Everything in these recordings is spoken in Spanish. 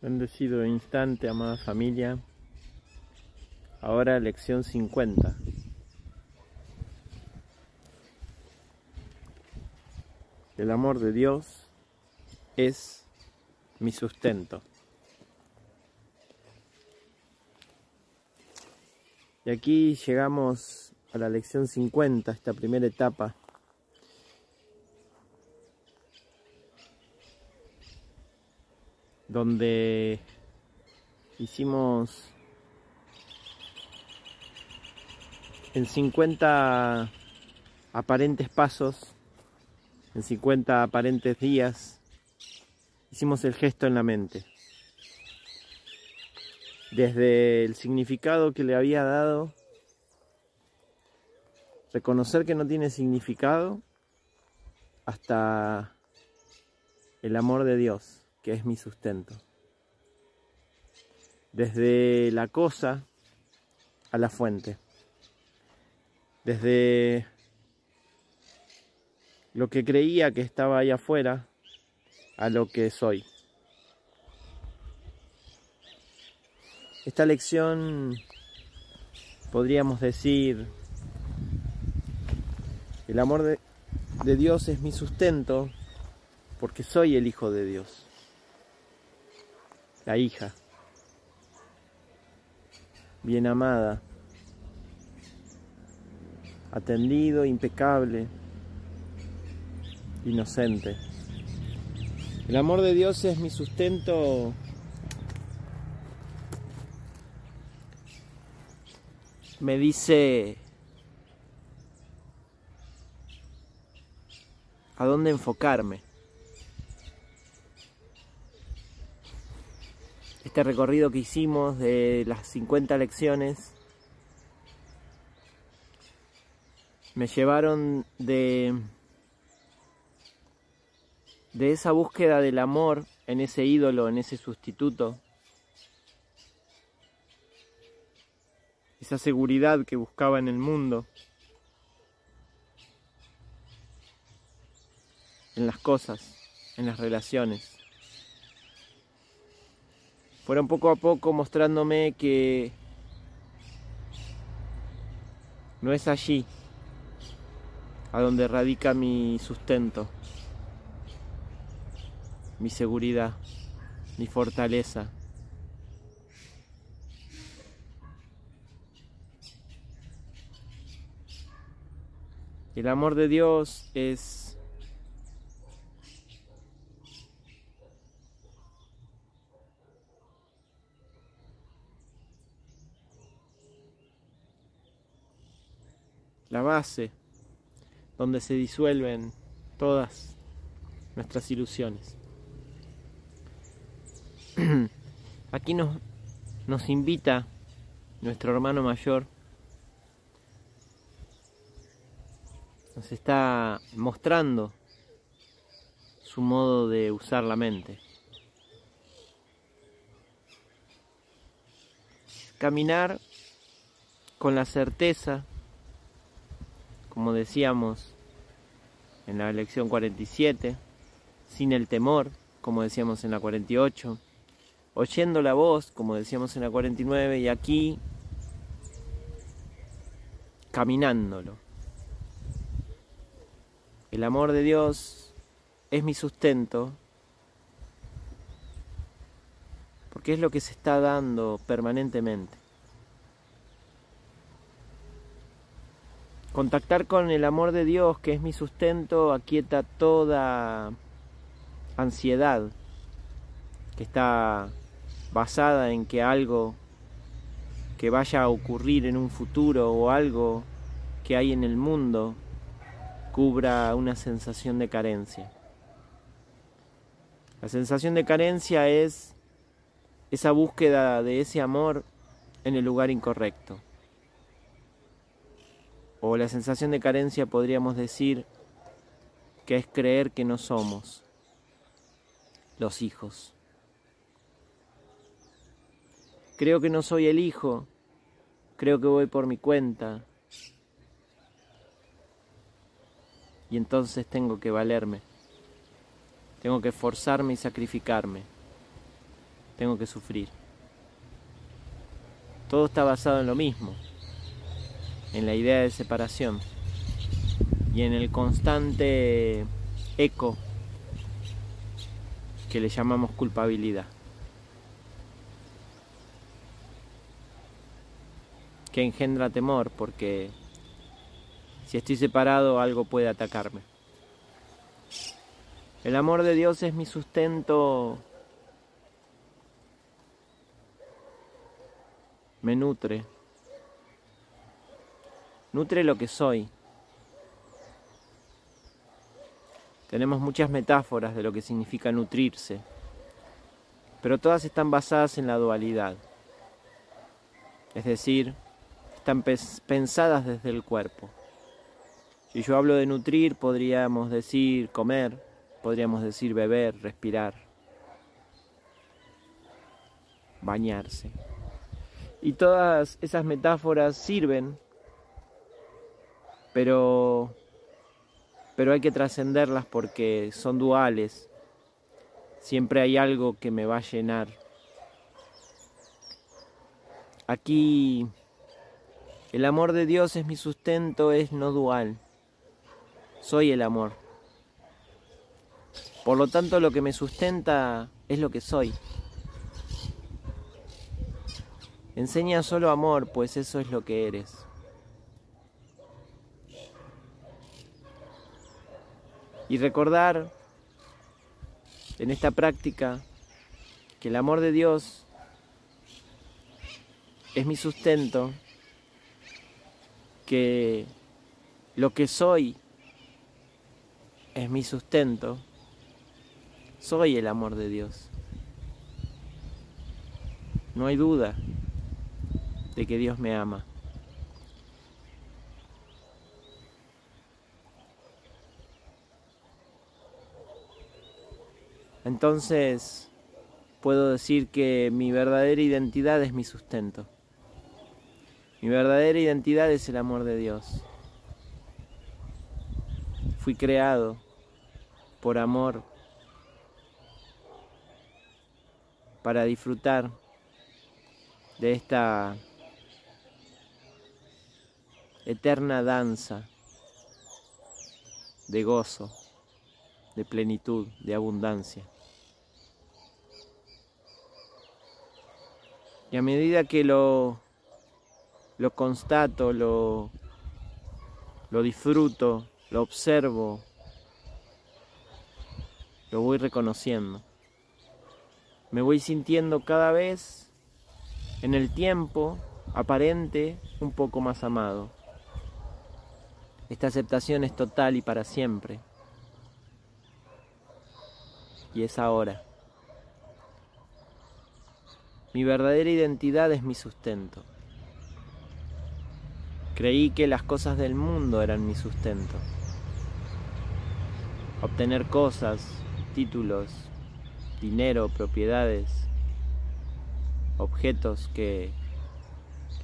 Bendecido instante, amada familia. Ahora lección 50. El amor de Dios es mi sustento. Y aquí llegamos a la lección 50, esta primera etapa donde hicimos en 50 aparentes pasos, en 50 aparentes días, hicimos el gesto en la mente. Desde el significado que le había dado, reconocer que no tiene significado, hasta el amor de Dios que es mi sustento. Desde la cosa a la fuente. Desde lo que creía que estaba ahí afuera a lo que soy. Esta lección podríamos decir, el amor de, de, Dios es mi sustento porque soy el Hijo de Dios la hija, bien amada, atendido, impecable, inocente. El amor de Dios es mi sustento me dice a dónde enfocarme. Este recorrido que hicimos de las 50 lecciones me llevaron de de esa búsqueda del amor en ese ídolo, en ese sustituto, esa seguridad que buscaba en el mundo, en las cosas, en las relaciones fueron poco a poco mostrándome que no es allí a donde radica mi sustento, mi seguridad, mi fortaleza. El amor de Dios es la base donde se disuelven todas nuestras ilusiones. Aquí nos, nos invita nuestro hermano mayor, nos está mostrando su modo de usar la mente. Caminar con la certeza como decíamos en la lección 47, sin el temor, como decíamos en la 48, oyendo la voz, como decíamos en la 49, y aquí caminándolo. El amor de Dios es mi sustento, porque es lo que se está dando permanentemente. Contactar con el amor de Dios, que es mi sustento, aquieta toda ansiedad que está basada en que algo que vaya a ocurrir en un futuro o algo que hay en el mundo cubra una sensación de carencia. La sensación de carencia es esa búsqueda de ese amor en el lugar incorrecto o la sensación de carencia podríamos decir que es creer que no somos los hijos. Creo que no soy el hijo, creo que voy por mi cuenta y entonces tengo que valerme, tengo que esforzarme y sacrificarme. tengo que sufrir. Todo está basado en lo mismo, en la idea de separación y en el constante eco que le llamamos culpabilidad. Que engendra temor porque si estoy separado algo puede atacarme. El amor de Dios es mi sustento, me nutre, nutre lo que soy. Tenemos muchas metáforas de lo que significa nutrirse, pero todas están basadas en la dualidad, es decir, están pensadas desde el cuerpo. Si yo hablo de nutrir, podríamos decir comer, podríamos decir beber, respirar, bañarse. Y todas esas metáforas sirven, pero, pero hay que trascenderlas porque son duales. Siempre hay algo que me va a llenar. Aquí el amor de Dios es mi sustento, es no dual. Soy el amor. Por lo tanto, lo que me sustenta es lo que soy. Enseña solo amor, pues eso es lo que eres. Y recordar en esta práctica que el amor de Dios es mi sustento, que lo que soy es mi sustento, soy el amor de Dios. No hay duda de que Dios me ama. Entonces puedo decir que mi verdadera identidad es mi sustento. Mi verdadera identidad es el amor de Dios. Fui creado por amor para disfrutar de esta eterna danza de gozo, de plenitud, de abundancia. Y a medida que lo, lo constato, lo, lo disfruto, lo observo, lo voy reconociendo. Me voy sintiendo cada vez en el tiempo aparente un poco más amado. Esta aceptación es total y para siempre. Y es ahora. Mi verdadera identidad es mi sustento. Creí que las cosas del mundo eran mi sustento. Obtener cosas, títulos, dinero, propiedades, objetos que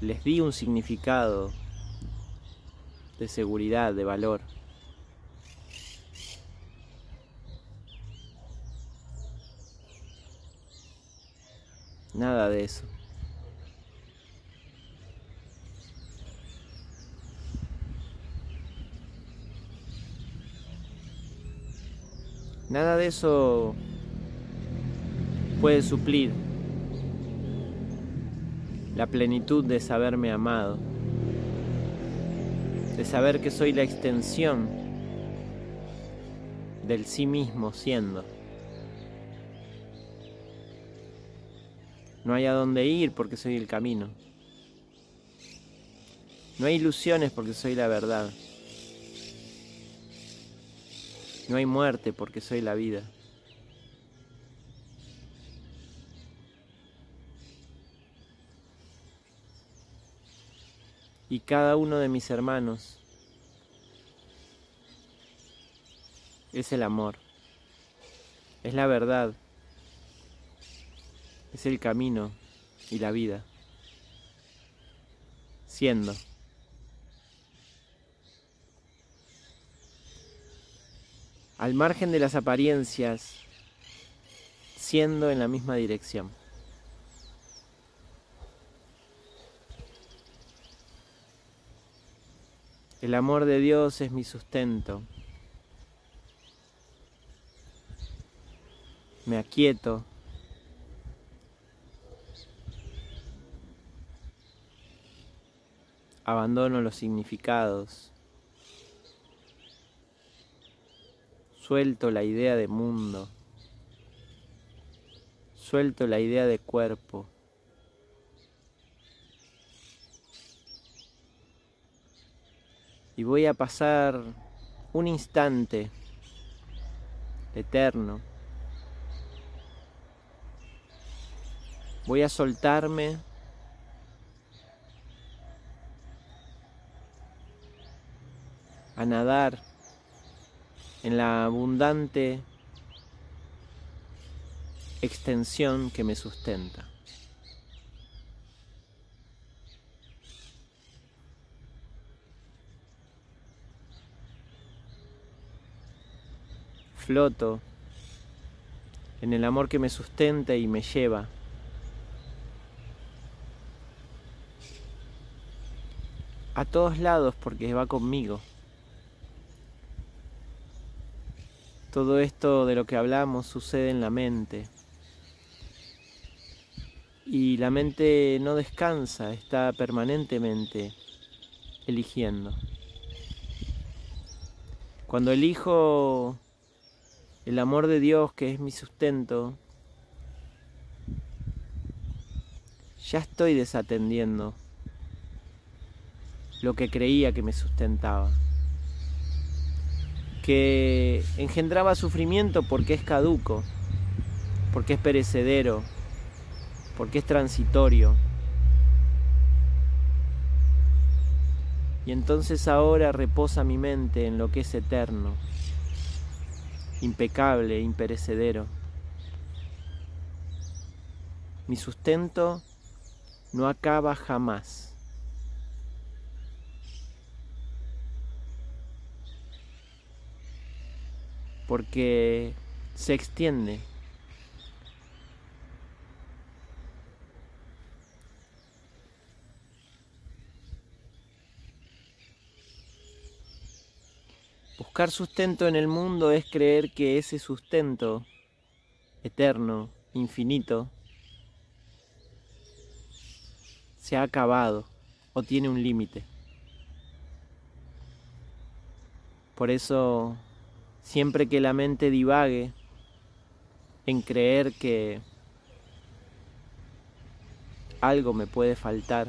les di un significado de seguridad, de valor. Nada de eso. Nada de eso puede suplir la plenitud de saberme amado de saber que soy la extensión del sí mismo siendo. No hay a dónde ir porque soy el camino. No hay ilusiones porque soy la verdad. No hay muerte porque soy la vida. y cada uno de mis hermanos es el amor, es la verdad, es el camino y la vida. Siendo. Al margen de las apariencias, siendo en la misma dirección. El amor de Dios es mi sustento. Me aquieto Abandono los significados. Suelto la idea de mundo. Suelto la idea de cuerpo. Y voy a pasar un instante eterno. Voy a soltarme a nadar en la abundante extensión que me sustenta. Floto en el amor que me sustenta y me lleva. A todos lados porque va conmigo. Todo esto de lo que hablamos sucede en la mente. Y la mente no descansa, está permanentemente eligiendo. Cuando elijo el amor de Dios que es mi sustento, ya estoy desatendiendo lo que creía que me sustentaba que engendraba sufrimiento porque es caduco, porque es perecedero, porque es transitorio. Y entonces ahora reposa mi mente en lo que es eterno, impecable, imperecedero. Mi sustento no acaba jamás. Porque se extiende. Buscar sustento en el mundo es creer que ese sustento eterno, infinito, se ha acabado o tiene un límite. Por eso siempre que la mente divague en creer que algo me puede faltar,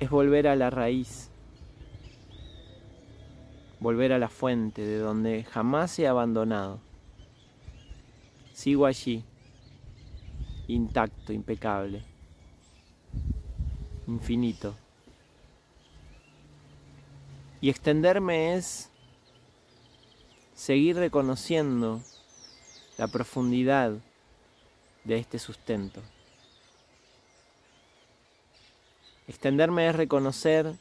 es volver a la raíz, volver a la fuente de donde jamás he abandonado. Sigo allí, intacto, impecable, infinito. Y extenderme es seguir reconociendo la profundidad de este sustento. Extenderme es reconocer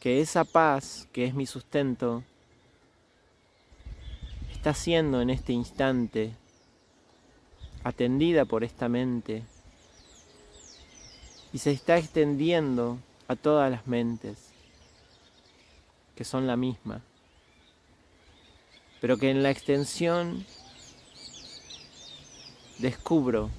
que esa paz que es mi sustento está siendo en este instante atendida por esta mente y se está extendiendo a todas las mentes que son la misma, pero que en la extensión descubro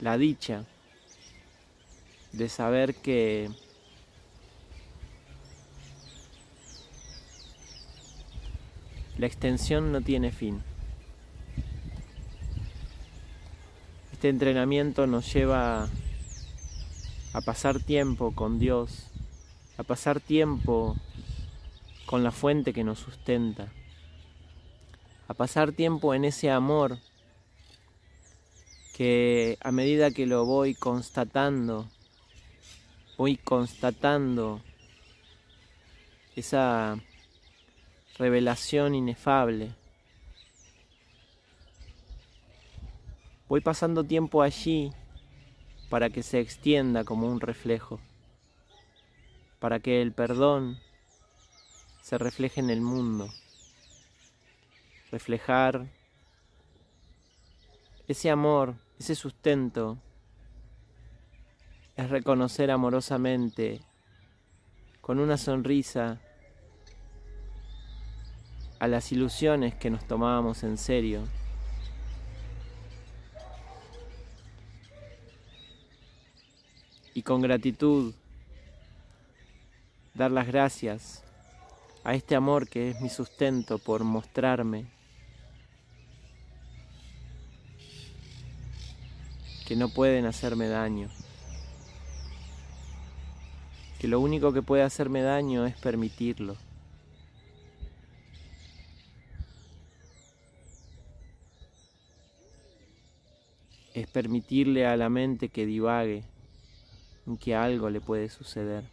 la dicha de saber que la extensión no tiene fin. Este entrenamiento nos lleva a pasar tiempo con Dios, a pasar tiempo con la fuente que nos sustenta, a pasar tiempo en ese amor que a medida que lo voy constatando, voy constatando esa revelación inefable Voy pasando tiempo allí para que se extienda como un reflejo, para que el perdón se refleje en el mundo, reflejar Ese amor, ese sustento, es reconocer amorosamente, con una sonrisa, a las ilusiones que nos tomábamos en serio. Y con gratitud dar las gracias a este amor que es mi sustento por mostrarme. Que no pueden hacerme daño, que lo único que puede hacerme daño es permitirlo. Es permitirle a la mente que divague en que algo le puede suceder.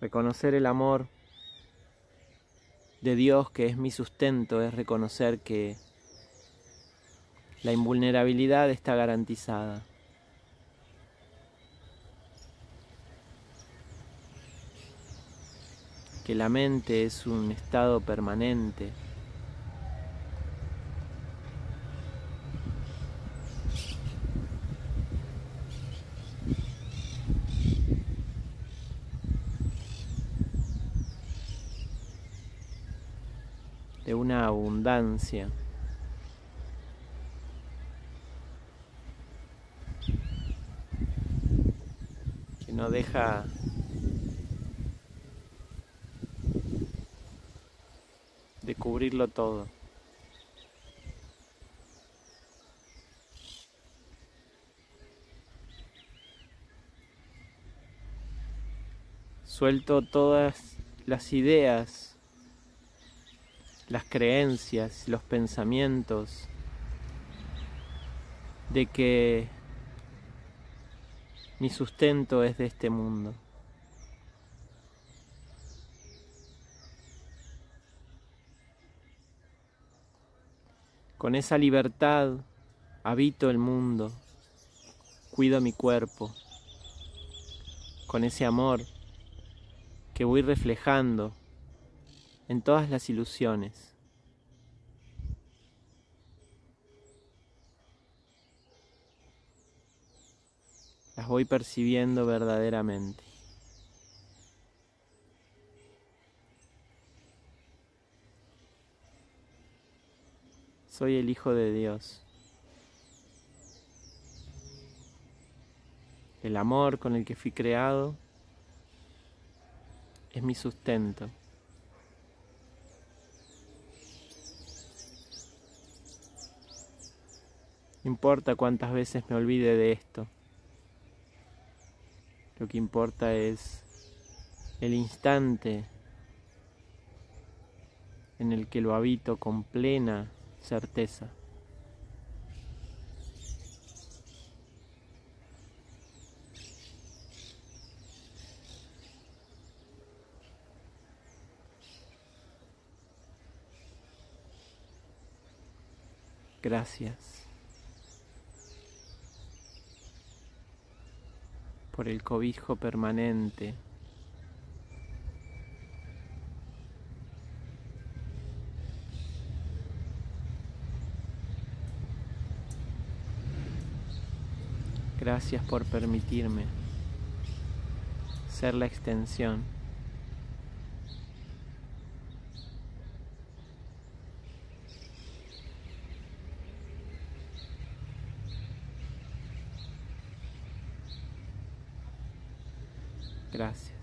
Reconocer el amor de Dios que es mi sustento es reconocer que la invulnerabilidad está garantizada. Que la mente es un estado permanente. De una abundancia. que no deja de cubrirlo todo. Suelto todas las ideas las creencias, los pensamientos de que mi sustento es de este mundo. Con esa libertad habito el mundo, cuido mi cuerpo, con ese amor que voy reflejando en todas las ilusiones. Las voy percibiendo verdaderamente. Soy el Hijo de Dios. El amor con el que fui creado es mi sustento. Importa cuántas veces me olvide de esto. Lo que importa es el instante en el que lo habito con plena certeza. Gracias. Por el cobijo permanente. Gracias por permitirme ser la extensión. Gracias.